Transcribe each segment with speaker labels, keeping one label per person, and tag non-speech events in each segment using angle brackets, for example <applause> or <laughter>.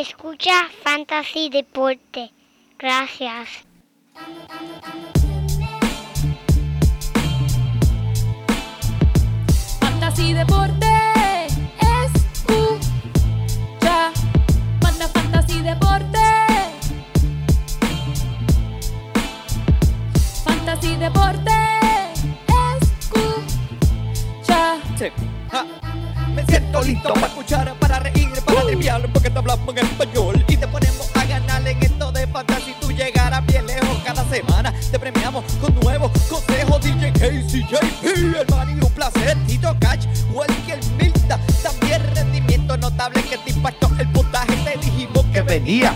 Speaker 1: Escucha Fantasy Deporte. Gracias.
Speaker 2: Fantasy Deporte. Escucha. Manda Fantasy Deporte. Fantasy Deporte. Escucha.
Speaker 3: Sí. Ja. Me siento listo para escuchar, para reír, para porque te hablamos en español y te ponemos a ganar en esto de fantasy. Tú llegarás bien lejos cada semana. Te premiamos con nuevos consejos. DJ Casey, JP, el man y un placer. Tito Cash, Welker Milta. También rendimiento notable que te impactó el puntaje. Te dijimos que venía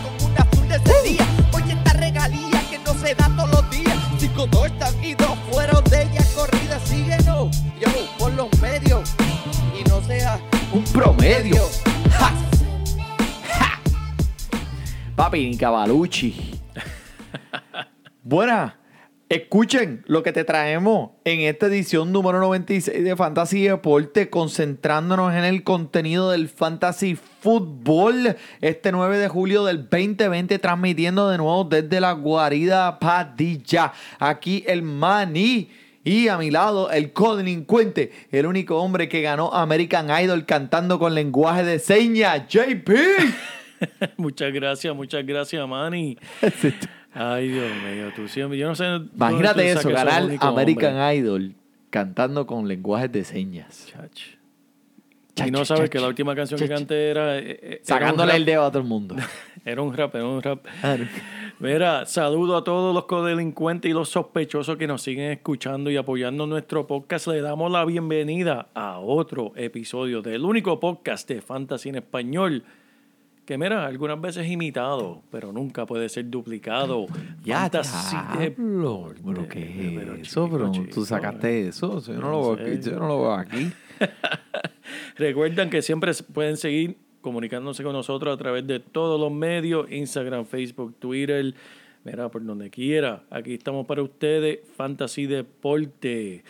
Speaker 4: Papi, ni. Buena. Escuchen lo que te traemos en esta edición número 96 de Fantasy Deporte, concentrándonos en el contenido del Fantasy Fútbol. Este 9 de julio del 2020, transmitiendo de nuevo desde la guarida Padilla. Aquí el Maní. Y a mi lado, el codelincuente, el único hombre que ganó American Idol cantando con lenguaje de señas, JP. <laughs>
Speaker 5: muchas gracias, muchas gracias, Manny. Ay, Dios mío, tú siempre. Yo no sé.
Speaker 4: Imagínate eso, ganar American. Idol cantando con lenguajes de señas.
Speaker 5: Chach.
Speaker 4: Chach,
Speaker 5: y no sabes
Speaker 4: chach.
Speaker 5: que la última canción que canté era. eh, eh, era
Speaker 4: Sacándole el dedo a todo el mundo. <laughs>
Speaker 5: Era un rap, era un rap. Mira, saludo a todos los codelincuentes y los sospechosos que nos siguen escuchando y apoyando nuestro podcast. Le damos la bienvenida a otro episodio del único podcast de Fantasy en español. Que mira, algunas veces imitado, pero nunca puede ser duplicado.
Speaker 4: Ya,
Speaker 5: de-
Speaker 4: diablo, ¿Pero qué
Speaker 5: Pero,
Speaker 4: eso? Pero tú sacaste eso. Yo no, lo veo aquí. Yo no lo veo aquí. <laughs>
Speaker 5: Recuerden que siempre pueden seguir comunicándose con nosotros a través de todos los medios, Instagram, Facebook, Twitter, mira, por donde quiera. Aquí estamos para ustedes, Fantasy Deporte.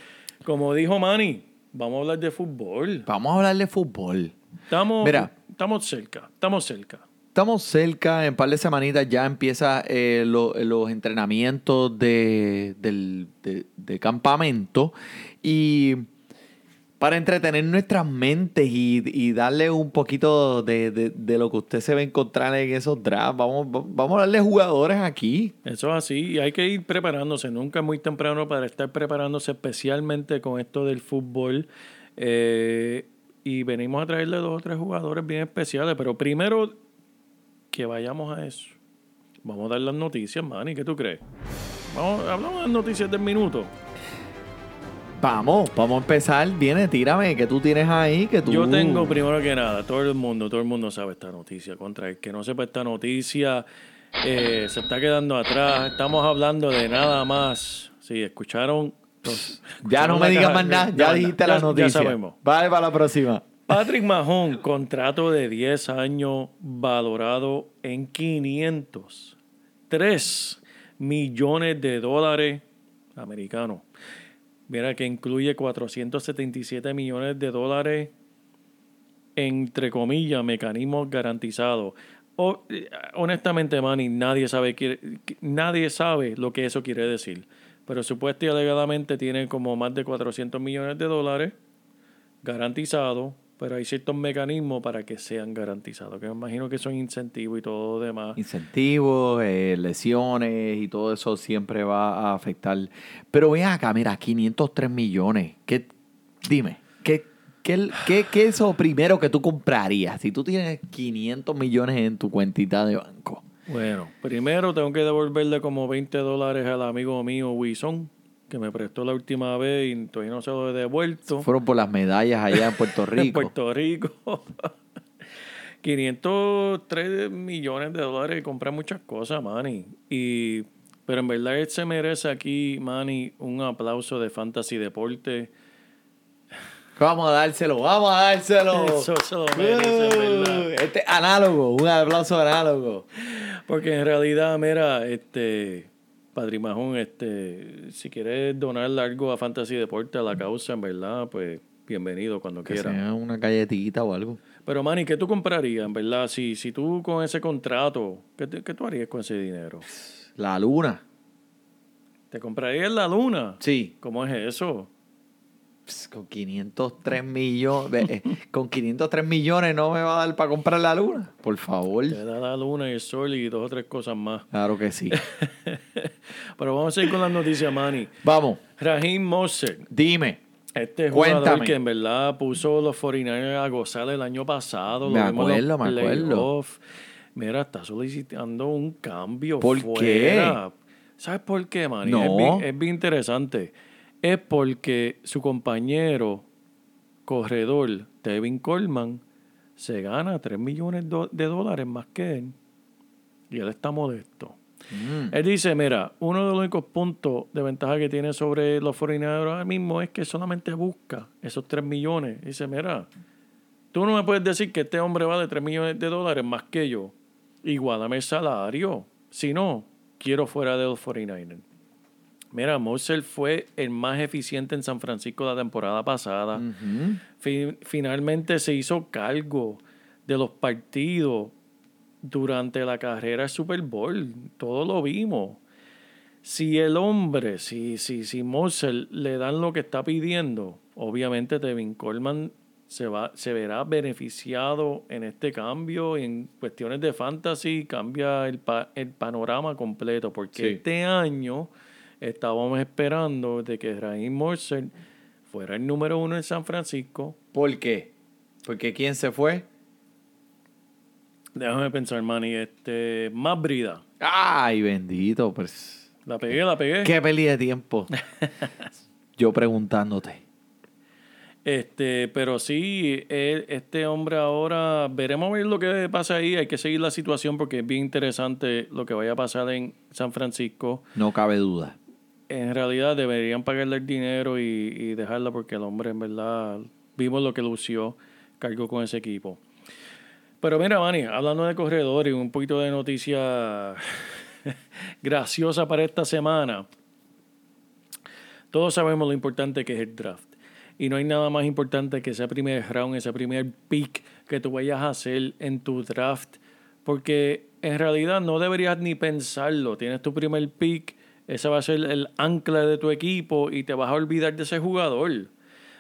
Speaker 5: Como dijo Manny, vamos a hablar de fútbol.
Speaker 4: Vamos a hablar de fútbol.
Speaker 5: Estamos,
Speaker 4: Mira.
Speaker 5: Estamos cerca, estamos cerca.
Speaker 4: Estamos cerca, en un par de semanitas ya empieza eh, lo- los entrenamientos de, del- de- de campamento y para entretener nuestras mentes y, y darle un poquito de, de- de lo que usted se va a encontrar en esos drafts, vamos, vamos a de jugadores aquí.
Speaker 5: Eso es así y hay que ir preparándose. Nunca es muy temprano para estar preparándose especialmente con esto del fútbol. Eh, y venimos a traerle dos o tres jugadores bien especiales. Pero primero que vayamos a eso. Vamos a dar las noticias, Manny. ¿Qué tú crees? Vamos, hablamos de las noticias del minuto.
Speaker 4: Vamos, vamos a empezar. Viene, tírame, que tú tienes ahí, que tú...
Speaker 5: Yo tengo primero que nada, todo el mundo, todo el mundo sabe esta noticia. Contra el que no sepa esta noticia, eh, se está quedando atrás. Estamos hablando de nada más. Sí, escucharon. Pues, <laughs>
Speaker 4: Ya no me digas más nada, ya dijiste la
Speaker 5: ya-
Speaker 4: noticia.
Speaker 5: Ya sabemos.
Speaker 4: Vale, para la próxima.
Speaker 5: Patrick Mahon, contrato de 10 años valorado en 503 millones de dólares americanos. Mira que incluye 477 millones de dólares entre comillas, mecanismos garantizados. O, eh, honestamente, Manny, nadie sabe, qué- nadie sabe lo que eso quiere decir. Pero supuestamente y alegadamente tienen como más de 400 millones de dólares garantizados, pero hay ciertos mecanismos para que sean garantizados, que me imagino que son incentivos y todo lo demás.
Speaker 4: Incentivos, eh, lesiones y todo eso siempre va a afectar. Pero ven acá, mira, 503 millones. ¿Qué, dime, ¿qué, qué, qué, qué es lo primero que tú comprarías si tú tienes 500 millones en tu cuentita de banco?
Speaker 5: Bueno, primero tengo que devolverle como 20 dólares al amigo mío, Wison, que me prestó la última vez y todavía no se lo he devuelto.
Speaker 4: Fueron por las medallas allá en Puerto <laughs>
Speaker 5: en
Speaker 4: Rico.
Speaker 5: Puerto Rico. <laughs> 503 millones de dólares y compra muchas cosas, Manny. Y, pero en verdad él se merece aquí, Manny, un aplauso de Fantasy Deporte.
Speaker 4: Vamos a dárselo, vamos a dárselo.
Speaker 5: Eso se lo merece, verdad.
Speaker 4: Uh, Este análogo, un aplauso análogo.
Speaker 5: Porque en realidad, mira, este, Padre Majón, este, si quieres donar algo a Fantasy Deporte, a la causa, en verdad, pues bienvenido cuando
Speaker 4: Que
Speaker 5: quiera.
Speaker 4: sea una galletita o algo.
Speaker 5: Pero, Manny, ¿qué tú comprarías, en verdad? Si, si tú con ese contrato, ¿qué, te- qué tú harías con ese dinero?
Speaker 4: La luna.
Speaker 5: ¿Te comprarías la luna?
Speaker 4: Sí.
Speaker 5: ¿Cómo es eso?
Speaker 4: Pss, Con 503 millones. eh, con 503 millones no me va a dar para comprar la luna. Por favor.
Speaker 5: Te da la luna y el sol y dos o tres cosas más.
Speaker 4: Claro que sí. <laughs>
Speaker 5: Pero vamos a ir con las noticias, Manny.
Speaker 4: Vamos,
Speaker 5: Raheem Mostert,
Speaker 4: dime.
Speaker 5: este jugador
Speaker 4: Cuéntame.
Speaker 5: que en verdad puso los 49ers a gozar el año pasado.
Speaker 4: Me
Speaker 5: lo
Speaker 4: acuerdo, me acuerdo.
Speaker 5: Mira, está solicitando un cambio
Speaker 4: ¿Por
Speaker 5: fuera. ¿Sabes por qué, Manny?
Speaker 4: No.
Speaker 5: Es, bien, es bien interesante. Es porque su compañero corredor, Tevin Coleman, se gana 3 millones de dólares más que él. Y él está modesto.
Speaker 4: Mm.
Speaker 5: Él dice, mira, uno de los únicos puntos de ventaja que tiene sobre los 49ers ahora mismo es que solamente busca esos 3 millones. Dice, mira, tú no me puedes decir que este hombre vale 3 millones de dólares más que yo. Igualame el salario. Si no, quiero fuera de los 49ers. Mira, Moser fue el más eficiente en San Francisco la temporada pasada. Finalmente se hizo cargo de los partidos durante la carrera del Super Bowl. Todo lo vimos. Si el hombre, si, si, si Moser le dan lo que está pidiendo, obviamente Tevin Coleman se, va, se verá beneficiado en este cambio. En cuestiones de fantasy cambia el, pa- el panorama completo. Porque
Speaker 4: Sí.
Speaker 5: este año estábamos esperando de que Raheem Mostert fuera el número uno en San Francisco.
Speaker 4: ¿Por qué? Porque ¿quién se fue?
Speaker 5: Déjame pensar, Manny. Este, más brida.
Speaker 4: Ay, bendito. Pues.
Speaker 5: La pegué, la pegué.
Speaker 4: Qué peli de tiempo. <laughs> Yo preguntándote.
Speaker 5: Este, pero sí, él- este hombre ahora, veremos a ver lo que pasa ahí. Hay que seguir la situación porque es bien interesante lo que vaya a pasar en San Francisco.
Speaker 4: No cabe duda.
Speaker 5: En realidad deberían pagarle el dinero y, dejarla porque el hombre en verdad vimos lo que lució, cargó con ese equipo. Pero mira, Manny, hablando de corredores un poquito de noticia <laughs> graciosa para esta semana. Todos sabemos lo importante que es el draft. Y no hay nada más importante que ese primer round, ese primer pick que tú vayas a hacer en tu draft. Porque en realidad no deberías ni pensarlo. Tienes tu primer pick, ese va a ser el ancla de tu equipo y te vas a olvidar de ese jugador.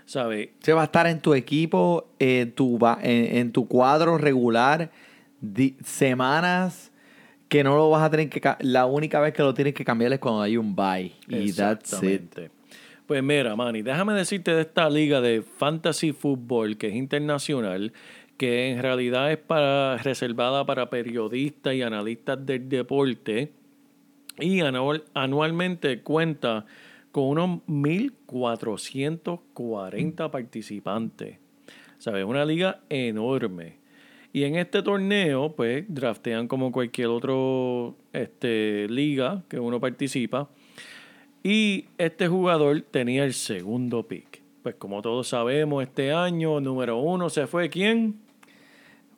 Speaker 5: ¿Sabes?
Speaker 4: Se va a estar en tu equipo, en tu, en, en tu cuadro regular, di- semanas que no lo vas a tener que... La única vez que lo tienes que cambiar es cuando hay un bye. Y that's it.
Speaker 5: Pues mira, Manny, déjame decirte de esta liga de fantasy fútbol que es internacional, que en realidad es para, reservada para periodistas y analistas del deporte y anual- anualmente cuenta con unos 1.440 participantes. ¿Sabes? Una liga enorme. Y en este torneo, pues, draftean como cualquier otro este, liga que uno participa. Y este jugador tenía el segundo pick. Pues como todos sabemos, este año número uno se fue ¿quién?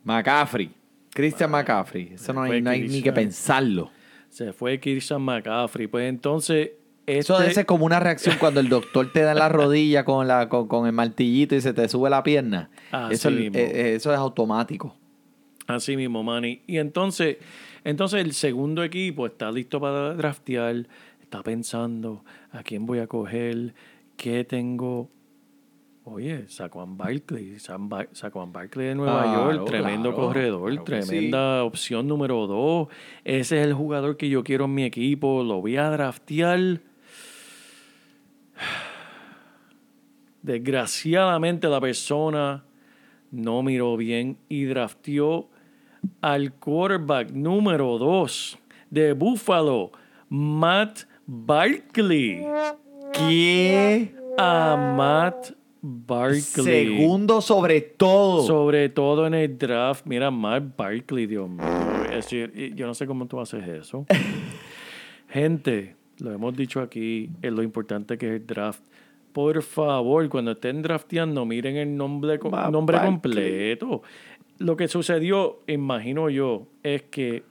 Speaker 4: McCaffrey. Christian McCaffrey. Eso no hay, no hay ni que pensarlo.
Speaker 5: Se fue Christian McCaffrey. Pues entonces... Este,
Speaker 4: Eso debe ser como una reacción cuando el doctor te da en la rodilla con, la, con, con el martillito y se te sube la pierna.
Speaker 5: Así
Speaker 4: eso,
Speaker 5: mismo.
Speaker 4: eh, eh, eso es automático.
Speaker 5: Así mismo, Manny. Y entonces, entonces el segundo equipo está listo para draftear, está pensando a quién voy a coger, qué tengo. Oye, Saquon Barkley, Saquon Barkley de Nueva York, tremendo
Speaker 4: claro,
Speaker 5: corredor,
Speaker 4: claro
Speaker 5: tremenda opción número dos. Ese es el jugador que yo quiero en mi equipo, lo voy a draftear. <sighs> Desgraciadamente la persona no miró bien y drafteó al quarterback número 2 de Buffalo, Matt Barkley.
Speaker 4: ¿Qué?
Speaker 5: A Matt Barkley.
Speaker 4: Segundo sobre todo.
Speaker 5: Sobre todo en el draft. Mira, Matt Barkley, Dios mío. Es decir, yo no sé cómo tú haces eso. <laughs> Gente, lo hemos dicho aquí, es lo importante que es el draft. Por favor, cuando estén drafteando, miren el nombre, nombre
Speaker 4: Barkley.
Speaker 5: completo. Lo que sucedió, imagino yo, es que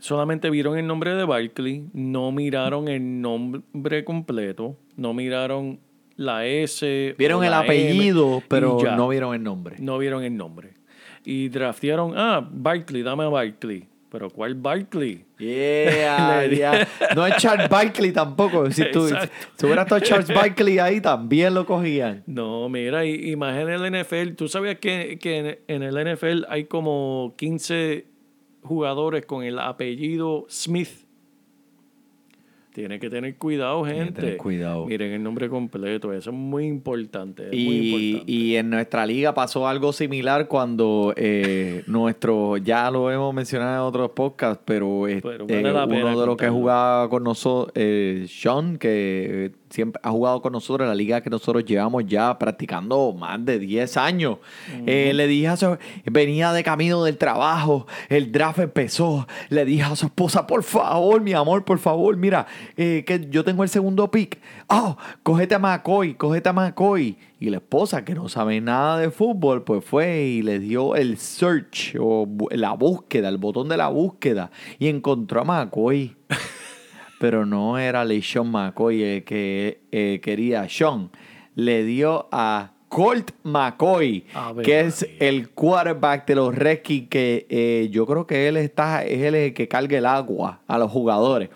Speaker 5: solamente vieron el nombre de Barkley, no miraron el nombre completo, no miraron la S.
Speaker 4: Vieron el
Speaker 5: M,
Speaker 4: apellido, pero
Speaker 5: ya.
Speaker 4: no vieron el nombre.
Speaker 5: No vieron el nombre. Y draftearon, ah, Barkley, dame a Barkley. Pero ¿cuál Barkley?
Speaker 4: Yeah, <laughs> yeah. No es Charles Barkley tampoco. Si tú si hubiera estado Charles Barkley ahí, también lo cogían.
Speaker 5: No, mira, en el NFL. ¿Tú sabías que, que en, en el NFL hay como 15 jugadores con el apellido Smith? Tiene que tener cuidado,
Speaker 4: que
Speaker 5: gente.
Speaker 4: tener cuidado.
Speaker 5: Miren el nombre completo. Eso es muy importante. es muy
Speaker 4: Y,
Speaker 5: importante.
Speaker 4: y en nuestra liga pasó algo similar cuando eh, <laughs> nuestro, ya lo hemos mencionado en otros podcasts, pero,
Speaker 5: Pero vale la pena
Speaker 4: uno de los que jugaba con nosotros, eh, Sean, que eh, siempre ha jugado con nosotros en la liga que nosotros llevamos ya practicando más de 10 años. Eh, le dije a su, venía de camino del trabajo, el draft empezó, le dije a su esposa, por favor, mi amor, por favor, mira, eh, que yo tengo el segundo pick. Oh, cógete a McCoy, cógete a McCoy. Y la esposa, que no sabe nada de fútbol, pues fue y le dio el search o la búsqueda, el botón de la búsqueda y encontró a McCoy. <laughs> Pero no era LeSean McCoy el que eh, quería Sean. Le dio a Colt McCoy, que es el quarterback de los Redskins, que eh, yo creo que él está, es el que carga el agua a los jugadores.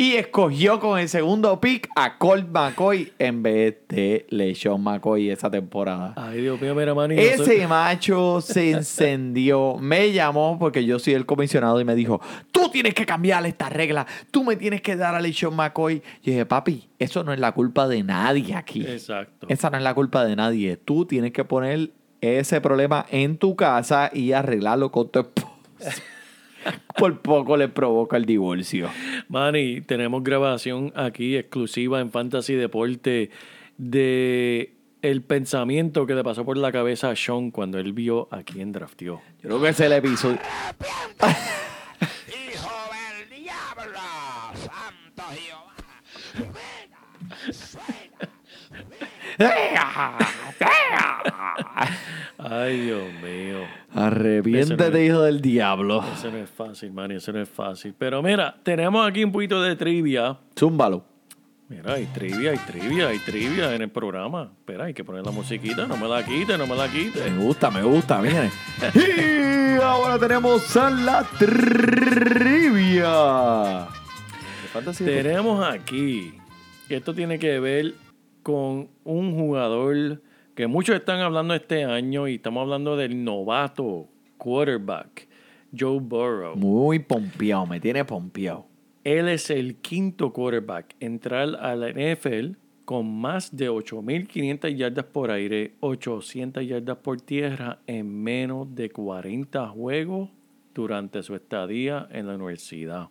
Speaker 4: Y escogió con el segundo pick a Colt McCoy en vez de LeSean McCoy esa temporada.
Speaker 5: Ay, Dios mío, mira, no sé-
Speaker 4: Ese macho se <laughs> encendió, me llamó porque yo soy el comisionado y me dijo, tú tienes que cambiar esta regla, tú me tienes que dar a LeSean McCoy. Y dije, papi, eso no es la culpa de nadie aquí.
Speaker 5: Exacto.
Speaker 4: Esa no es la culpa de nadie. Tú tienes que poner ese problema en tu casa y arreglarlo con tu esposa. <laughs> Por poco le provoca el divorcio.
Speaker 5: Manny, tenemos grabación aquí exclusiva en Fantasy Deporte de el pensamiento que le pasó por la cabeza a Sean cuando él vio a quién drafteó.
Speaker 4: Yo creo que ese es el episodio.
Speaker 6: ¡Hijo del diablo! ¡Santo Jehová!
Speaker 5: Ay, Dios mío.
Speaker 4: Arrepiéntete,
Speaker 5: no es-
Speaker 4: hijo del diablo.
Speaker 5: Eso no es fácil, Manny, eso no es fácil. Pero mira, tenemos aquí un poquito de trivia.
Speaker 4: Zúmbalo.
Speaker 5: Mira, hay trivia, hay trivia, hay trivia en el programa. Espera, hay que poner la musiquita, no me la quite, no me la quite.
Speaker 4: Me gusta, me gusta, miren. <laughs> y ahora tenemos a la trivia.
Speaker 5: Tenemos aquí, esto tiene que ver con un jugador que muchos están hablando este año y estamos hablando del novato quarterback, Joe Burrow.
Speaker 4: Muy pompeado, me tiene pompeado.
Speaker 5: Él es el quinto quarterback en entrar a la NFL con más de 8.500 yardas por aire, 800 yardas por tierra en menos de 40 juegos durante su estadía en la universidad.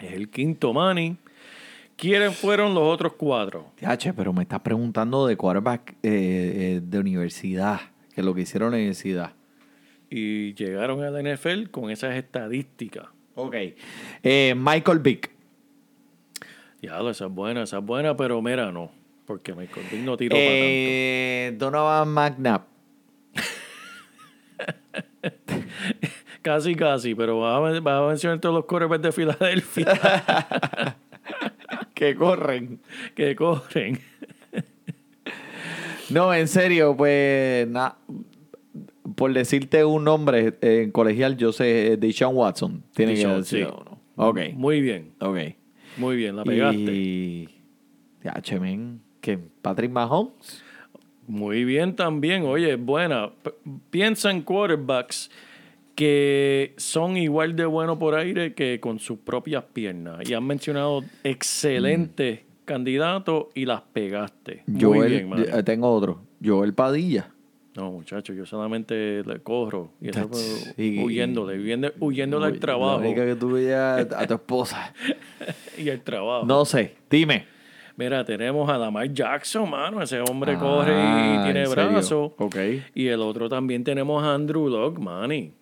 Speaker 5: Es el quinto Manny. ¿Quiénes fueron los otros cuatro?
Speaker 4: TH, pero me estás preguntando de quarterback eh, eh, de universidad, que lo que hicieron en la universidad.
Speaker 5: Y llegaron a la NFL con esas estadísticas.
Speaker 4: Ok. Eh, Michael Vick.
Speaker 5: Diablo, esa es buena, esa es buena, pero mira, no. Porque Michael Vick no tiró para tanto.
Speaker 4: Donovan McNabb. <laughs>
Speaker 5: Casi, casi, pero vas a, vas a mencionar todos los quarterbacks de Filadelfia <laughs> <laughs>
Speaker 4: que corren.
Speaker 5: que corren. <laughs>
Speaker 4: No, en serio, pues, na- por decirte un nombre en colegial, yo sé de Sean Watson. Tiene que
Speaker 5: Deshaun,
Speaker 4: decir
Speaker 5: sí.
Speaker 4: uno. Ok,
Speaker 5: Muy bien,
Speaker 4: ok.
Speaker 5: muy bien, la pegaste.
Speaker 4: Y... TH, men, que Patrick Mahomes.
Speaker 5: Muy bien también, oye, buena. P- piensa en quarterbacks que son igual de buenos por aire que con sus propias piernas. Y han mencionado excelentes candidatos y las pegaste. Muy bien,
Speaker 4: eh, tengo otro. Joel Padilla.
Speaker 5: No, muchachos, yo solamente le corro. Y eso fue huyéndole, huyendo, huyéndole al
Speaker 4: La
Speaker 5: trabajo.
Speaker 4: única que tú veías a tu <laughs> esposa.
Speaker 5: Y al trabajo.
Speaker 4: No sé, dime.
Speaker 5: Mira, tenemos a Lamar Jackson, mano. Ese hombre
Speaker 4: Ah,
Speaker 5: corre y tiene brazos.
Speaker 4: Ok.
Speaker 5: Y el otro también tenemos a Andrew Locke, manny.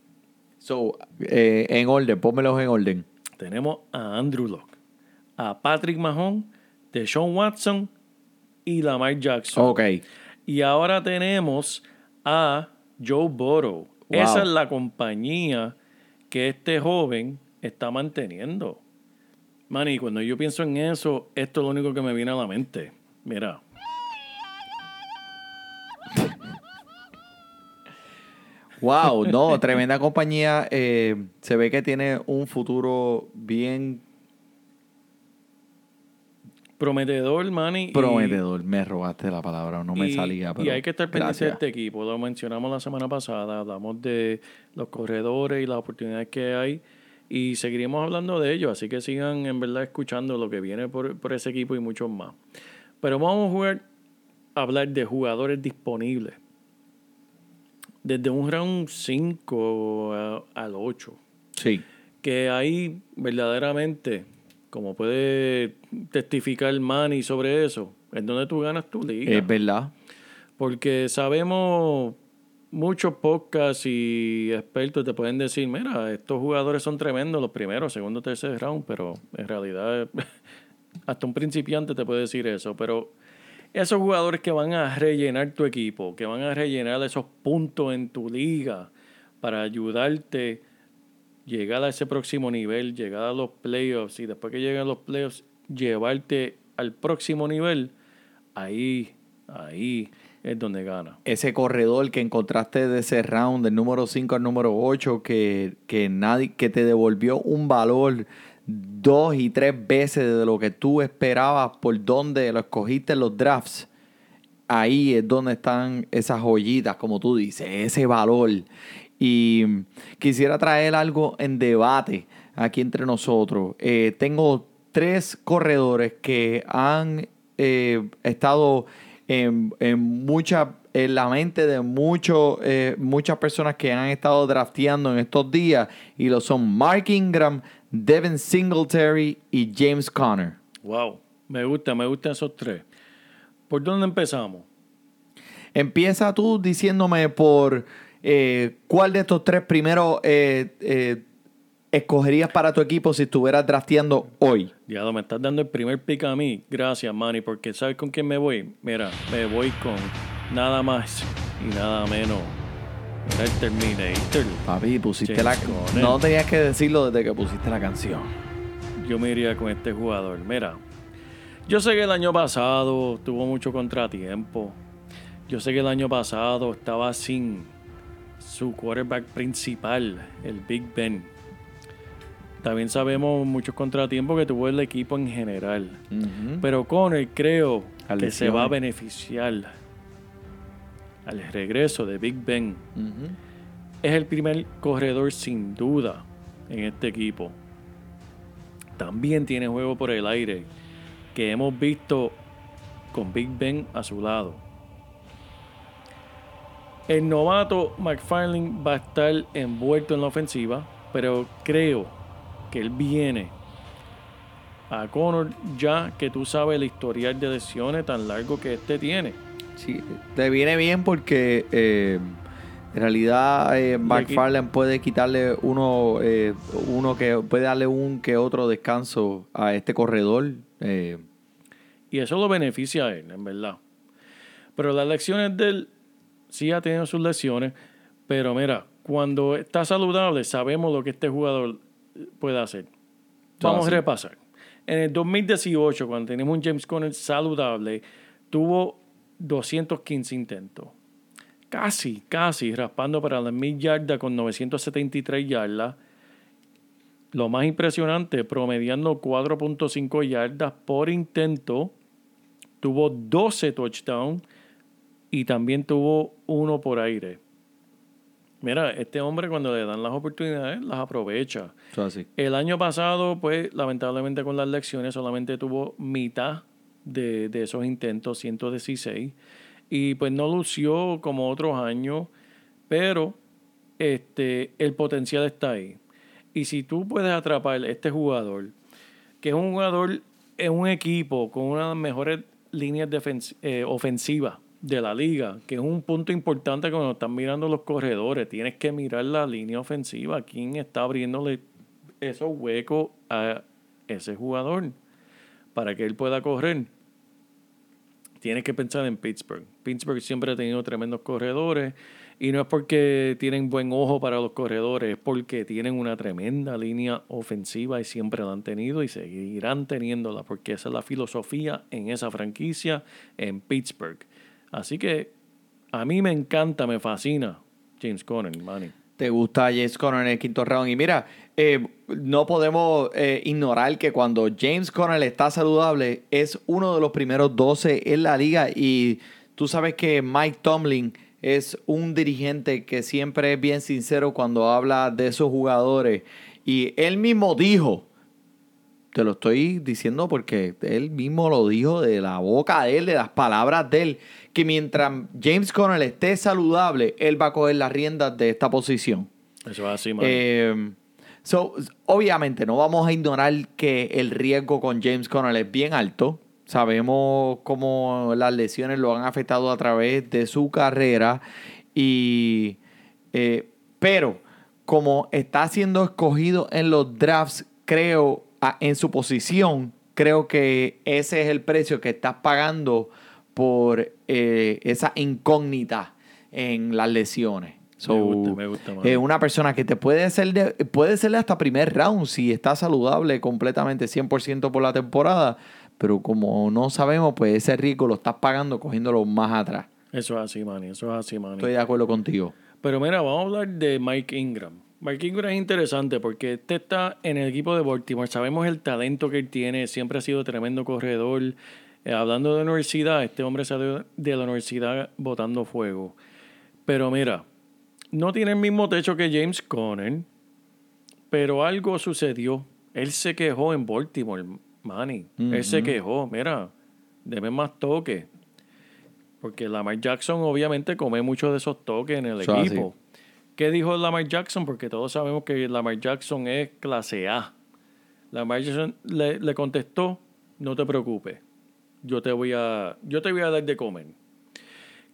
Speaker 4: So, eh, en orden, pónmelos en orden.
Speaker 5: Tenemos a Andrew Locke, a Patrick Mahomes, Deshaun Watson y Lamar Jackson.
Speaker 4: Ok.
Speaker 5: Y ahora tenemos a Joe Burrow.
Speaker 4: Wow.
Speaker 5: Esa es la compañía que este joven está manteniendo. Manny, cuando yo pienso en eso, esto es lo único que me viene a la mente. Mira,
Speaker 4: Wow, <laughs> no, tremenda compañía. eh, se ve que tiene un futuro bien
Speaker 5: Prometedor, Manny. y-
Speaker 4: prometedor. Me robaste la palabra, no me
Speaker 5: y,
Speaker 4: salía.
Speaker 5: y
Speaker 4: pero
Speaker 5: hay que estar pendiente de este equipo. Lo mencionamos la semana pasada. Hablamos de los corredores y las oportunidades que hay. Y seguiremos hablando de ellos. Así que sigan en verdad escuchando lo que viene por, por ese equipo y muchos más. Pero vamos a jugar, a hablar de jugadores disponibles. Desde un round 5 a- al 8
Speaker 4: Sí,
Speaker 5: que ahí verdaderamente, como puede testificar Manny sobre eso, es donde tú ganas tu liga.
Speaker 4: es verdad.
Speaker 5: Porque sabemos, muchos podcasts y expertos te pueden decir, mira, estos jugadores son tremendos los primeros, segundo, tercer round, pero en realidad <laughs> hasta un principiante te puede decir eso. Pero esos jugadores que van a rellenar tu equipo, que van a rellenar esos puntos en tu liga para ayudarte llegar a ese próximo nivel, llegar a los playoffs y después que lleguen los playoffs, llevarte al próximo nivel, ahí, ahí es donde gana.
Speaker 4: Ese corredor que encontraste de ese round, del número 5 al número 8, que, que, nadie, que te devolvió un valor dos y tres veces de lo que tú esperabas por donde lo escogiste los drafts. Ahí es donde están esas joyitas, como tú dices, ese valor. Y quisiera traer algo en debate aquí entre nosotros. Eh, tengo tres corredores que han eh, estado en, en mucha, en la mente de mucho, eh, muchas personas que han estado drafteando en estos días y lo son Mark Ingram, Devin Singletary y James Conner.
Speaker 5: Wow, me gusta, me gustan esos tres. ¿Por dónde empezamos?
Speaker 4: Empieza tú diciéndome por eh, cuál de estos tres primero eh, eh, escogerías para tu equipo si estuvieras drafteando hoy.
Speaker 5: Diablo, me estás dando el primer pick a mí. Gracias, Manny, porque ¿sabes con quién me voy? Mira, me voy con nada más y nada menos. El Terminator.
Speaker 4: Papi, pusiste
Speaker 5: James
Speaker 4: la...
Speaker 5: Conner.
Speaker 4: No tenías que decirlo desde que pusiste la canción.
Speaker 5: Yo me iría con este jugador. Mira, yo sé que el año pasado tuvo mucho contratiempo. Yo sé que el año pasado estaba sin su quarterback principal, el Big Ben. También sabemos muchos contratiempos que tuvo el equipo en general. Pero Conner creo que se va a beneficiar al regreso de Big Ben. Es el primer corredor sin duda en este equipo. También tiene juego por el aire que hemos visto con Big Ben a su lado. El novato McFarlane va a estar envuelto en la ofensiva, pero creo que él viene a Connor ya que tú sabes el historial de lesiones tan largo que este tiene.
Speaker 4: Sí, te viene bien porque eh, en realidad eh, McFarlane puede quitarle uno, eh, uno que puede darle un que otro descanso a este corredor. eh,
Speaker 5: Y eso lo beneficia a él, en verdad. Pero las lecciones de él sí ha tenido sus lesiones. Pero mira, cuando está saludable, sabemos lo que este jugador puede hacer. Vamos a repasar. En el 2018, cuando tenemos un James Conner saludable, tuvo 215 intentos. Casi, casi raspando para las 1000 yardas con 973 yardas. Lo más impresionante, promediando 4.5 yardas por intento. Tuvo 12 touchdowns y también tuvo uno por aire. Mira, este hombre cuando le dan las oportunidades las aprovecha.
Speaker 4: así.
Speaker 5: El año pasado, pues lamentablemente con las lecciones solamente tuvo mitad de, de esos intentos, 116. Y pues no lució como otros años, pero este, el potencial está ahí. Y si tú puedes atrapar a este jugador, que es un jugador en un equipo con una de las mejores líneas eh, ofensivas de la liga, que es un punto importante cuando están mirando los corredores. Tienes que mirar la línea ofensiva, quién está abriéndole esos huecos a ese jugador para que él pueda correr. Tienes que pensar en Pittsburgh. Pittsburgh siempre ha tenido tremendos corredores y no es porque tienen buen ojo para los corredores, es porque tienen una tremenda línea ofensiva y siempre la han tenido y seguirán teniéndola porque esa es la filosofía en esa franquicia en Pittsburgh. Así que a mí me encanta, me fascina James Conner, Manny.
Speaker 4: Te gusta James Conner en el quinto round. Y mira, eh, no podemos eh, ignorar que cuando James Conner está saludable, es uno de los primeros 12 en la liga. Y tú sabes que Mike Tomlin es un dirigente que siempre es bien sincero cuando habla de esos jugadores. Y él mismo dijo, te lo estoy diciendo porque él mismo lo dijo de la boca de él, de las palabras de él, que mientras James Conner esté saludable, él va a coger las riendas de esta posición.
Speaker 5: Eso es así, Manny.
Speaker 4: Eh, so, obviamente, no vamos a ignorar que el riesgo con James Conner es bien alto. Sabemos cómo las lesiones lo han afectado a través de su carrera. Y, eh, pero como está siendo escogido en los drafts, creo, en su posición, creo que ese es el precio que estás pagando por eh, esa incógnita en las lesiones. So,
Speaker 5: Me gusta, me gusta,
Speaker 4: eh, una persona que te puede ser de, puede ser hasta primer round si está saludable completamente 100% por la temporada, pero como no sabemos, pues ese riesgo lo estás pagando cogiéndolo más atrás.
Speaker 5: Eso es así, Manny. Eso es así, Manny.
Speaker 4: Estoy de acuerdo contigo.
Speaker 5: Pero mira, vamos a hablar de Mike Ingram. Mike Ingram es interesante porque este está en el equipo de Baltimore. Sabemos el talento que él tiene. Siempre ha sido tremendo corredor. Eh, hablando de universidad, este hombre salió de la universidad botando fuego. Pero mira, no tiene el mismo techo que James Conner. Pero algo sucedió. Él se quejó en Baltimore, Manny. Él se quejó. Mira, deme más toques. Porque Lamar Jackson obviamente come muchos de esos toques en el equipo. ¿Qué dijo Lamar Jackson? Porque todos sabemos que Lamar Jackson es clase A. Lamar Jackson le, le contestó, no te preocupes, yo te, voy a, yo te voy a dar de comer.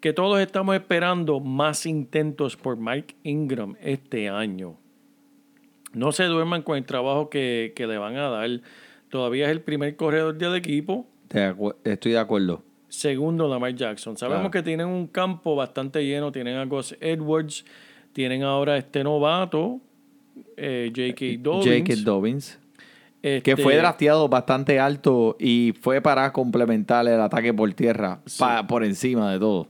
Speaker 5: Que todos estamos esperando más intentos por Mike Ingram este año. No se duerman con el trabajo que, que le van a dar. Todavía es el primer corredor del equipo.
Speaker 4: Estoy de acuerdo.
Speaker 5: Segundo, Lamar Jackson. Sabemos
Speaker 4: Claro.
Speaker 5: que tienen un campo bastante lleno. Tienen a Gus Edwards. Tienen ahora este novato, eh, J.K. Dobbins.
Speaker 4: J.K. Dobbins. Que
Speaker 5: Este,
Speaker 4: fue drafteado bastante alto y fue para complementar el ataque por tierra,
Speaker 5: Sí.
Speaker 4: pa- por encima de todo.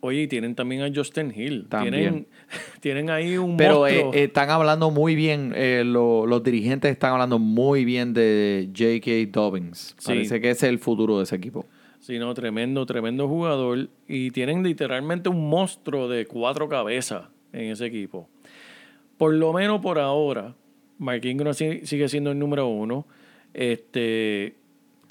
Speaker 5: Oye, y tienen también a Justin Hill.
Speaker 4: También.
Speaker 5: Tienen, <laughs> tienen ahí un
Speaker 4: Pero eh, eh, están hablando muy bien, eh, lo- los dirigentes están hablando muy bien de J.K. Dobbins.
Speaker 5: Sí.
Speaker 4: Parece que ese es el futuro de ese equipo.
Speaker 5: Sí, no, tremendo, tremendo jugador. Y tienen literalmente un monstruo de cuatro cabezas en ese equipo. Por lo menos por ahora, Mark Ingram si- sigue siendo el número uno. Este,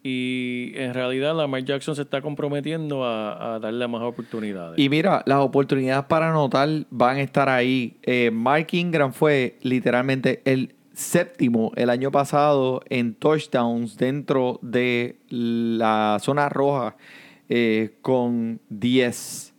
Speaker 5: y en realidad Lamar Jackson se está comprometiendo a, a darle más oportunidades.
Speaker 4: Y mira, las oportunidades para anotar van a estar ahí. Eh, Mark Ingram fue literalmente el séptimo el año pasado en touchdowns dentro de la zona roja eh, con 10.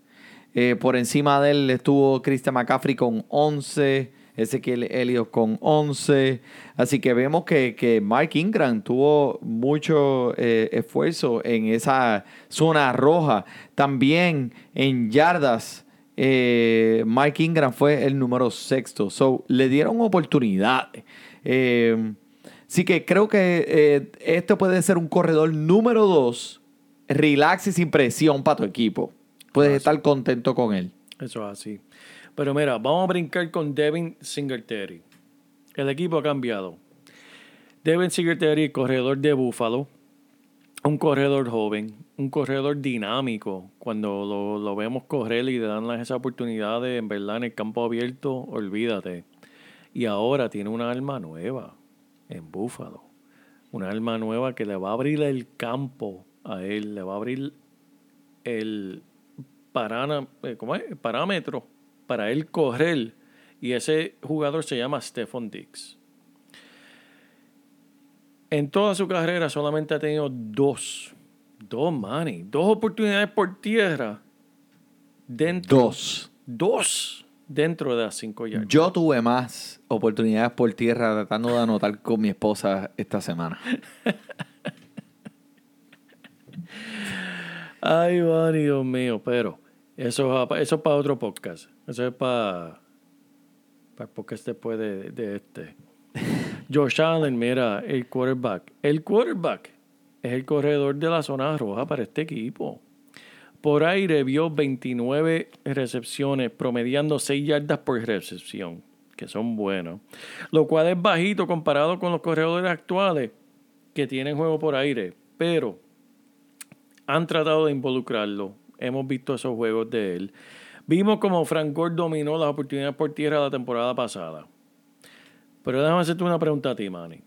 Speaker 4: Eh, por encima de él estuvo Christian McCaffrey con 11, Ezequiel Elliott con 11. Así que vemos que, que Mark Ingram tuvo mucho eh, esfuerzo en esa zona roja. También en yardas, eh, Mark Ingram fue el número sexto. So, le dieron oportunidades. Eh, así que creo que eh, este puede ser un corredor número dos. Relax y sin presión para tu equipo. Puedes estar contento con él.
Speaker 5: Eso es así. Pero mira, vamos a brincar con Devin Singletary. El equipo ha cambiado. Devin Singletary, corredor de Buffalo. Un corredor joven, un corredor dinámico. Cuando lo, lo vemos correr y le dan las- esa oportunidad de, en verdad, en el campo abierto, olvídate. Y ahora tiene una alma nueva en Buffalo. Una alma nueva que le va a abrir el campo a él, le va a abrir el eh, ¿cómo es? parámetro para él correr. Y ese jugador se llama Stephon Diggs. En toda su carrera solamente ha tenido dos, dos, money, dos oportunidades por tierra. Dentro,
Speaker 4: Dos.
Speaker 5: Dos dentro de las cinco yardas.
Speaker 4: Yo tuve más oportunidades por tierra tratando de anotar con mi esposa esta semana. <laughs>
Speaker 5: Ay, Manny, Dios mío, pero eso, eso es para otro podcast. Eso es para, para el podcast después de, de este. Josh Allen, mira, el quarterback. El quarterback es el corredor de la zona roja para este equipo. Por aire vio 29 recepciones, promediando 6 yardas por recepción, que son buenos. Lo cual es bajito comparado con los corredores actuales que tienen juego por aire. Pero han tratado de involucrarlo. Hemos visto esos juegos de él. Vimos como Frank Gore dominó las oportunidades por tierra la temporada pasada. Pero déjame hacerte una pregunta a ti, Manny.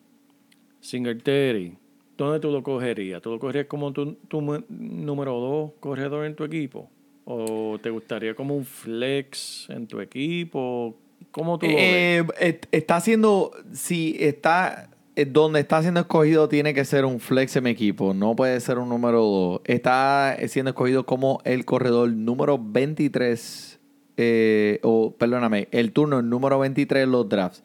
Speaker 5: Singletary, ¿dónde tú lo cogerías? ¿Tú lo cogerías como tu, tu número dos corredor en tu equipo? ¿O te gustaría como un flex en tu equipo? ¿Cómo tú lo ves?
Speaker 4: Eh, está haciendo, si está eh, donde está siendo escogido, tiene que ser un flex en mi equipo, no puede ser un número 2. Está siendo escogido como el corredor número 23, eh, o perdóname, el turno número 23 en los drafts.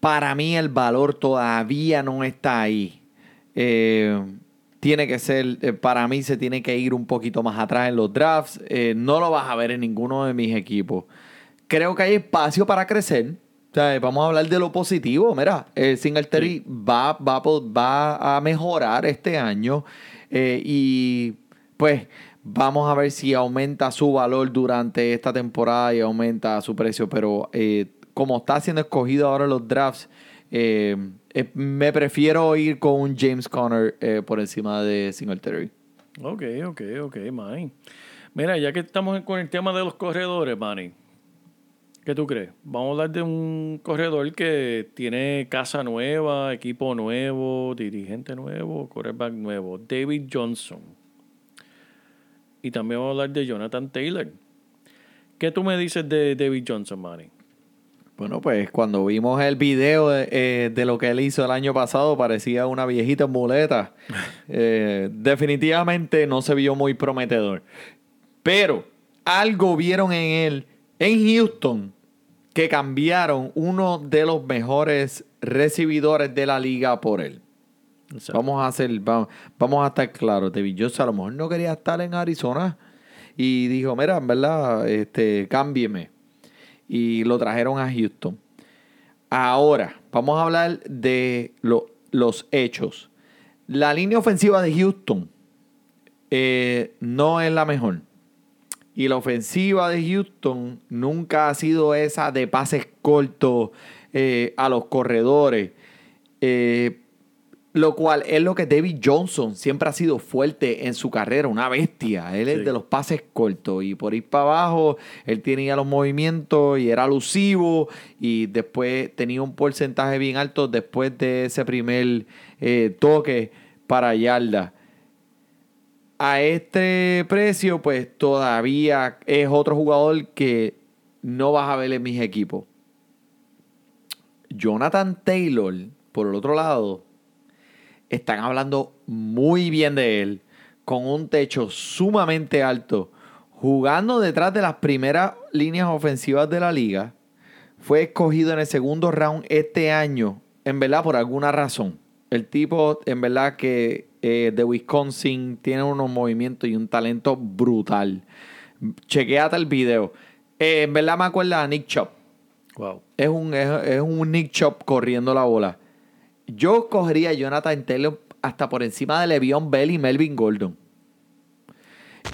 Speaker 4: Para mí el valor todavía no está ahí. Eh, tiene que ser, eh, para mí se tiene que ir un poquito más atrás en los drafts. Eh, no lo vas a ver en ninguno de mis equipos. Creo que hay espacio para crecer. O sea, vamos a hablar de lo positivo. Mira, el Singletary va, va, a po- va a mejorar este año. eh, y pues vamos a ver si aumenta su valor durante esta temporada y aumenta su precio. Pero eh, como está siendo escogido ahora en los drafts, eh, eh, me prefiero ir con un James Conner eh, por encima de Singletary.
Speaker 5: Ok, ok, ok, Manny. Mira, ya que estamos con el tema de los corredores, Manny, ¿qué tú crees? Vamos a hablar de un corredor que tiene casa nueva, equipo nuevo, dirigente nuevo, quarterback nuevo, David Johnson. Y también vamos a hablar de Jonathan Taylor. ¿Qué tú me dices de David Johnson, Manny?
Speaker 4: Bueno, pues cuando vimos el video de, eh, de lo que él hizo el año pasado, parecía una viejita en muleta. <laughs> Eh, definitivamente no se vio muy prometedor. Pero algo vieron en él en Houston que cambiaron uno de los mejores recibidores de la liga por él.
Speaker 5: Exacto.
Speaker 4: Vamos a hacer, vamos, vamos a estar claros. David Johnson a lo mejor no quería estar en Arizona y dijo, mira, en verdad, este, cámbieme. Y lo trajeron a Houston. Ahora, vamos a hablar de lo- los hechos. La línea ofensiva de Houston eh, no es la mejor. Y la ofensiva de Houston nunca ha sido esa de pases cortos eh, a los corredores. Eh, lo cual es lo que David Johnson siempre ha sido fuerte en su carrera, una bestia. Él
Speaker 5: Sí.
Speaker 4: es de los pases cortos y por ir para abajo, él tenía los movimientos y era alusivo y después tenía un porcentaje bien alto después de ese primer eh, toque para yarda. A este precio, pues todavía es otro jugador que no vas a ver en mis equipos. Jonathan Taylor, por el otro lado, están hablando muy bien de él, con un techo sumamente alto, jugando detrás de las primeras líneas ofensivas de la liga. Fue escogido en el segundo round este año, en verdad por alguna razón. El tipo, en verdad que eh, de Wisconsin tiene unos movimientos y un talento brutal. Chequéate el video. Eh, en verdad me acuerda a Nick Chop.
Speaker 5: Wow.
Speaker 4: Es un, es, es un Nick Chop corriendo la bola. Yo cogería a Jonathan Taylor hasta por encima de Le'Veon Bell y Melvin Gordon.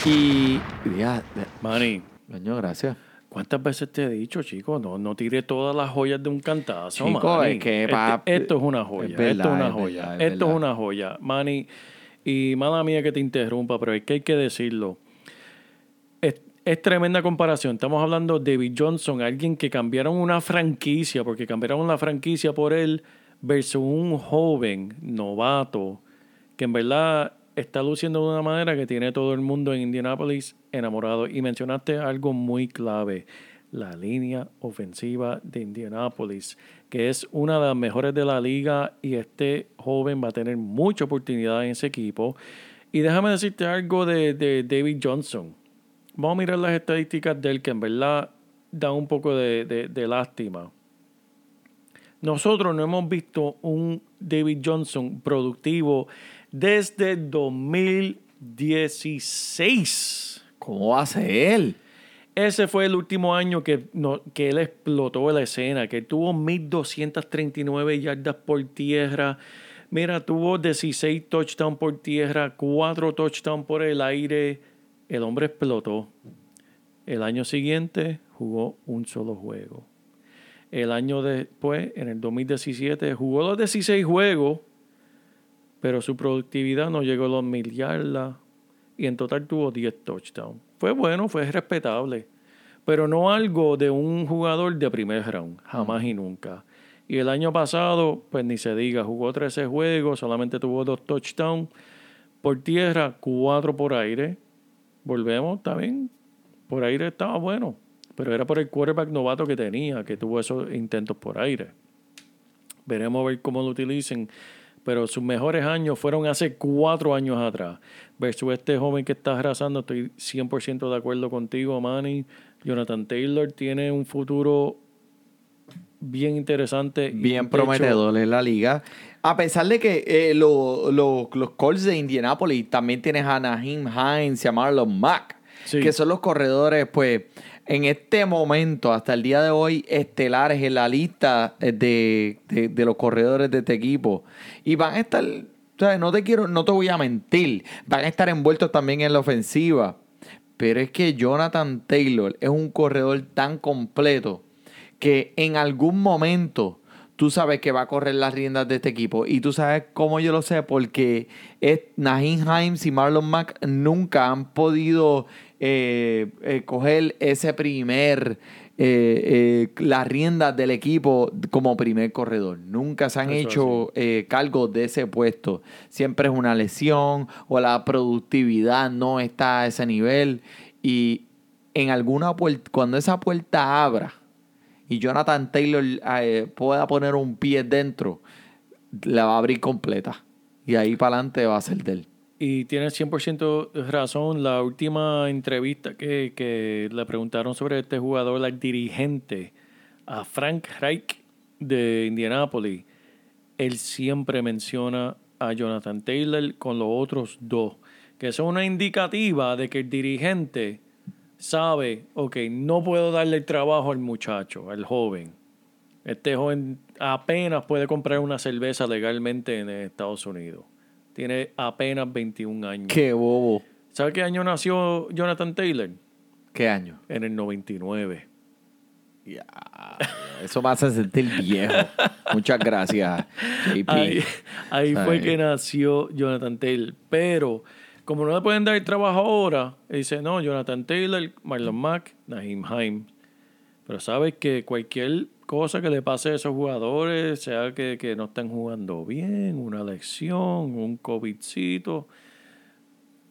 Speaker 4: Y. Ya,
Speaker 5: Manny,
Speaker 4: coño, gracias.
Speaker 5: ¿Cuántas veces te he dicho, chico? No, no tire todas las joyas de un cantazo,
Speaker 4: Chico,
Speaker 5: Manny.
Speaker 4: es que,
Speaker 5: Este- esto es una joya.
Speaker 4: es verdad,
Speaker 5: esto es una
Speaker 4: es
Speaker 5: joya.
Speaker 4: verdad, es
Speaker 5: esto es una joya. Manny, y mala mía que te interrumpa, pero es que hay que decirlo. Es, es tremenda comparación. Estamos hablando de David Johnson, alguien que cambiaron una franquicia, porque cambiaron la franquicia por él, versus un joven novato que en verdad está luciendo de una manera que tiene todo el mundo en Indianapolis enamorado. Y mencionaste algo muy clave, la línea ofensiva de Indianapolis, que es una de las mejores de la liga y este joven va a tener mucha oportunidad en ese equipo. Y déjame decirte algo de, de David Johnson. Vamos a mirar las estadísticas de él que en verdad dan un poco de- de lástima. Nosotros no hemos visto un David Johnson productivo desde 2016.
Speaker 4: ¿Cómo ser él?
Speaker 5: Ese fue el último año que, no- que él explotó la escena, que tuvo 1.239 yardas por tierra. Mira, tuvo 16 touchdowns por tierra, 4 touchdowns por el aire. El hombre explotó. El año siguiente jugó un solo juego. El año después, en el 2017, jugó los 16 juegos, pero su productividad no llegó a los mil yardas y en total tuvo 10 touchdowns. Fue bueno, fue respetable, pero no algo de un jugador de primer round, jamás y nunca. Y el año pasado, pues ni se diga, jugó 13 juegos, solamente tuvo dos touchdowns por tierra, cuatro por aire. Volvemos también, por aire estaba bueno, pero era por el quarterback novato que tenía, que tuvo esos intentos por aire. Veremos a ver cómo lo utilicen. Pero sus mejores años fueron hace cuatro años atrás. Versus este joven que está arrasando, estoy 100% de acuerdo contigo, Manny. Jonathan Taylor tiene un futuro bien interesante.
Speaker 4: Bien prometedor en la liga. A pesar de que eh, lo- lo- los Colts de Indianapolis también tienes a Naheem Hines y a Marlon Mack,
Speaker 5: Sí.
Speaker 4: que son los corredores, pues, en este momento, hasta el día de hoy, estelares en la lista de, de- los corredores de este equipo. Y van a estar, sea, no te quiero, no te voy a mentir, van a estar envueltos también en la ofensiva. Pero es que Jonathan Taylor es un corredor tan completo que en algún momento tú sabes que va a correr las riendas de este equipo. Y tú sabes cómo yo lo sé, porque es, Himes y Marlon Mack nunca han podido eh, eh, coger ese primer, eh, eh, las riendas del equipo como primer corredor. Nunca se han
Speaker 5: Eso
Speaker 4: hecho cargo de ese puesto. Siempre es una lesión o la productividad no está a ese nivel. Y en alguna puerta, cuando esa puerta abra y Jonathan Taylor pueda poner un pie dentro, la va a abrir completa. Y ahí para adelante va a ser de él.
Speaker 5: Y tienes 100% razón. La última entrevista que, que le preguntaron sobre este jugador, al dirigente, a Frank Reich de Indianapolis, él siempre menciona a Jonathan Taylor con los otros dos, que es una indicativa de que el dirigente sabe, ok, no puedo darle el trabajo al muchacho, al joven. Este joven apenas puede comprar una cerveza legalmente en Estados Unidos. Tiene apenas 21 años.
Speaker 4: Qué bobo.
Speaker 5: ¿Sabe qué año nació Jonathan Taylor?
Speaker 4: ¿Qué año?
Speaker 5: En el 99.
Speaker 4: Eso me hace sentir viejo. Muchas gracias, JP.
Speaker 5: Ahí, ahí fue que nació Jonathan Taylor. Pero como no le pueden dar el trabajo ahora, dice, no, Jonathan Taylor, Marlon Mack, Naheem Hines. Pero sabes que cualquier cosa que le pase a esos jugadores, sea que, no estén jugando bien, una lección, un COVIDcito,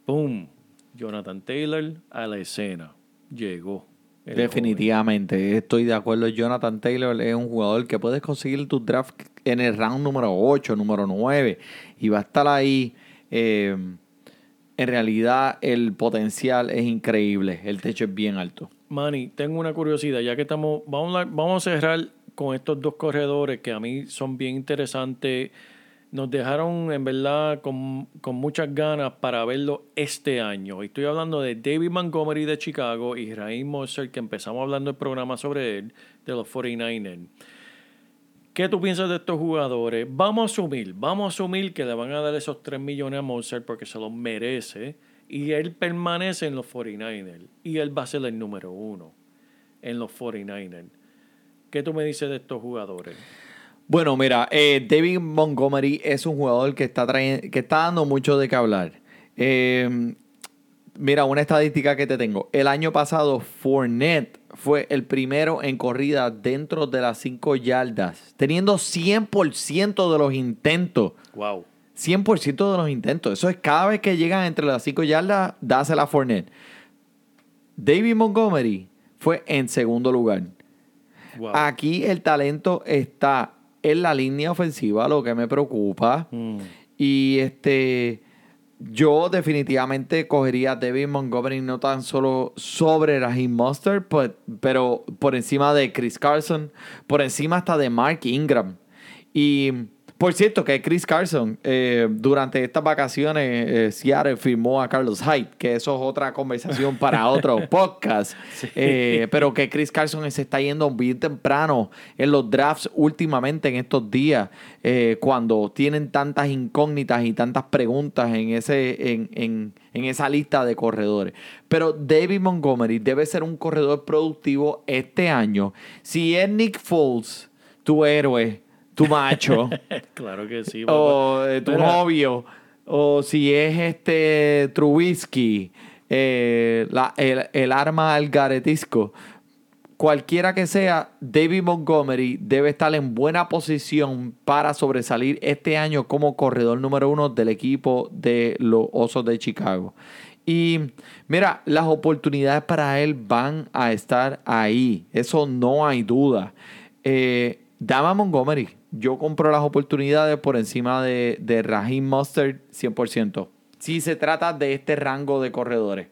Speaker 5: ¡pum! Jonathan Taylor a la escena. Llegó.
Speaker 4: Definitivamente, estoy de acuerdo. Jonathan Taylor es un jugador que puedes conseguir tu draft en el round número 8, número 9, y va a estar ahí. Eh, en realidad, el potencial es increíble. El techo es bien alto.
Speaker 5: Manny, tengo una curiosidad, ya que estamos, vamos a, cerrar con estos dos corredores que a mí son bien interesantes. Nos dejaron en verdad con, con muchas ganas para verlo este año. Estoy hablando de David Montgomery de Chicago y Raheem Mostert, que empezamos hablando el programa sobre él, de los 49ers. ¿Qué tú piensas de estos jugadores? Vamos a asumir, vamos a asumir que le van a dar esos 3 millones a Mozart porque se los merece y él permanece en los 49ers y él va a ser el número uno en los 49ers. ¿Qué tú me dices de estos jugadores?
Speaker 4: Bueno, mira, eh, David Montgomery es un jugador que está, que está dando mucho de qué hablar. Eh, mira, una estadística que te tengo. El año pasado, Fournette fue el primero en corrida dentro de las 5 yardas, teniendo 100% de los intentos.
Speaker 5: Wow.
Speaker 4: 100% de los intentos. Eso es cada vez que llegan entre las 5 yardas, dásela a Fournette. David Montgomery fue en segundo lugar.
Speaker 5: wow.
Speaker 4: Aquí el talento está en la línea ofensiva, lo que me preocupa.
Speaker 5: Mm.
Speaker 4: Y este, yo definitivamente cogería a David Montgomery no tan solo sobre Raheem Mustard, pues, pero por encima de Chris Carson, por encima hasta de Mark Ingram. Y Por cierto, que Chris Carson, eh, durante estas vacaciones, eh, Seattle firmó a Carlos Hyde, que eso es otra conversación para otro <laughs> podcast. Eh, pero que Chris Carson se está yendo bien temprano en los drafts últimamente en estos días, eh, cuando tienen tantas incógnitas y tantas preguntas en, ese, en, en, en esa lista de corredores. Pero David Montgomery debe ser un corredor productivo este año. Si es Nick Foles, tu héroe, tu macho, <laughs>
Speaker 5: Claro que sí. papá.
Speaker 4: o eh, tu
Speaker 5: Mira,
Speaker 4: novio, o si es este Trubisky, eh, la- el, el arma al garetisco. Cualquiera que sea, David Montgomery debe estar en buena posición para sobresalir este año como corredor número uno del equipo de los Osos de Chicago. Y mira, las oportunidades para él van a estar ahí. Eso no hay duda. Eh, dame a Montgomery. Yo compro las oportunidades por encima de, de Raheem Mustard 100%. Si se trata de este rango de corredores.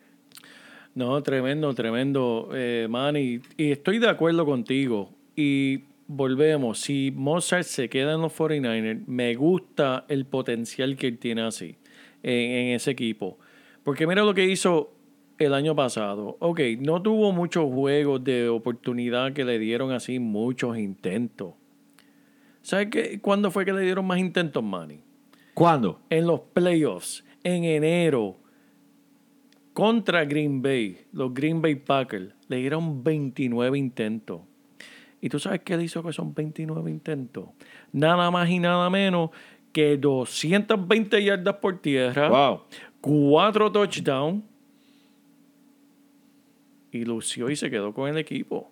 Speaker 5: No, tremendo, tremendo, eh, Manny. Y estoy de acuerdo contigo. Y volvemos, si Mozart se queda en los 49ers, me gusta el potencial que él tiene así, en, en ese equipo. Porque mira lo que hizo el año pasado. Ok, no tuvo muchos juegos de oportunidad que le dieron así muchos intentos. ¿Sabes qué? ¿Cuándo fue que le dieron más intentos, Manny?
Speaker 4: ¿Cuándo?
Speaker 5: en los playoffs en enero contra Green Bay, los Green Bay Packers, le dieron 29 intentos. ¿Y tú sabes qué él hizo que son 29 intentos? Nada más y nada menos que 220 yardas por tierra,
Speaker 4: Wow.
Speaker 5: 4 touchdowns y lució y se quedó con el equipo.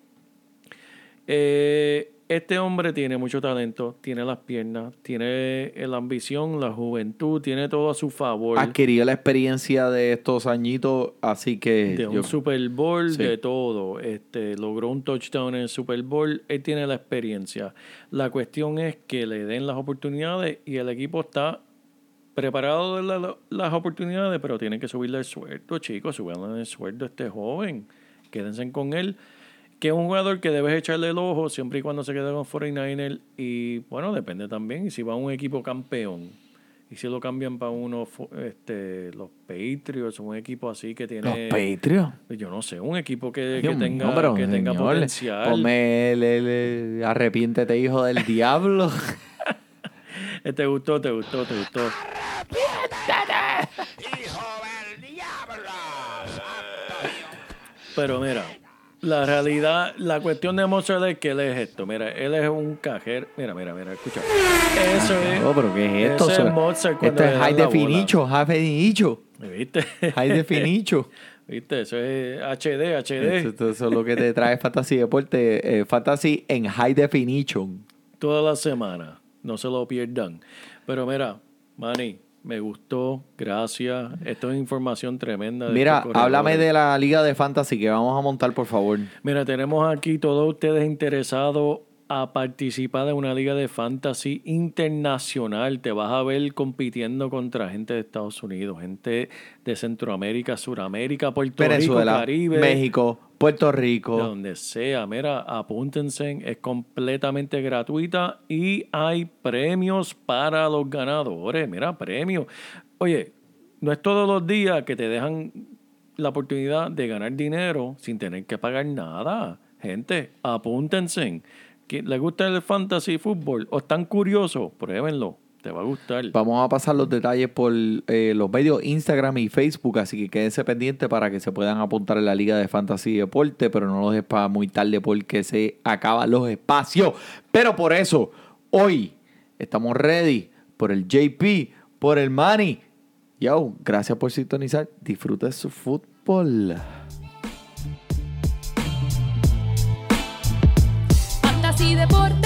Speaker 5: Eh, este hombre tiene mucho talento, tiene las piernas, tiene la ambición, la juventud, tiene todo a su favor.
Speaker 4: Adquirió la experiencia de estos añitos, así que...
Speaker 5: de un Super Bowl,
Speaker 4: Sí.
Speaker 5: de todo. Este, logró un touchdown en el Super Bowl. Él tiene la experiencia. La cuestión es que le den las oportunidades y el equipo está preparado de la- las oportunidades, pero tienen que subirle el sueldo, chicos. Subanle el sueldo a este joven. Quédense con él. Que es un jugador que debes echarle el ojo siempre y cuando se quede con 49ers. Y bueno, depende también. Y si va a un equipo campeón. Y si lo cambian para uno, este, los Patriots, un equipo así que tiene.
Speaker 4: Los Patriots.
Speaker 5: Yo no sé, un equipo que, que tenga, que tenga potencial.
Speaker 4: Ponme el, el- el- arrepiéntete, hijo del <laughs> diablo.
Speaker 5: Eh, ¿Te gustó? ¿Te gustó? ¿Te gustó?
Speaker 6: ¡Hijo del diablo!
Speaker 5: Pero mira, la realidad, la cuestión de Mozart es que él es esto. Mira, él es un cajero. Mira, mira, mira, escucha. Eso es.
Speaker 4: No, pero ¿qué es esto?
Speaker 5: Ese es
Speaker 4: Eso-
Speaker 5: Mozart cuando
Speaker 4: Esto es high definition, high definition.
Speaker 5: ¿Viste?
Speaker 4: High definition. <laughs>
Speaker 5: ¿Viste? Eso es HD, HD.
Speaker 4: Eso, eso- eso es lo que te trae Fantasy Deporte. eh, fantasy en high definition.
Speaker 5: Toda la semana. No se lo pierdan. Pero mira, Manny, me gustó. Gracias. Esto es información tremenda. de
Speaker 4: Mira, háblame de la liga de fantasy que vamos a montar, por favor.
Speaker 5: Mira, tenemos aquí todos ustedes interesados a participar de una liga de fantasy internacional. Te vas a ver compitiendo contra gente de Estados Unidos, gente de Centroamérica, Suramérica, Puerto Rico,
Speaker 4: Venezuela,
Speaker 5: Caribe,
Speaker 4: México, Puerto Rico.
Speaker 5: donde sea. Mira, apúntense, es completamente gratuita y hay premios para los ganadores. Mira, premios. Oye, no es todos los días que te dejan la oportunidad de ganar dinero sin tener que pagar nada. Gente, apúntense. ¿Que ¿Les gusta el fantasy fútbol o están curiosos? Pruébenlo. Te va a gustar.
Speaker 4: Vamos a pasar los detalles por eh, los medios Instagram y Facebook, así que quédense pendientes para que se puedan apuntar en la Liga de Fantasy y Deporte, pero no los dejes para muy tarde porque se acaban los espacios. Pero por eso, hoy estamos ready por el JP, por el Manny. Yo, gracias por sintonizar. Disfruta de su fútbol.
Speaker 2: Fantasy Deporte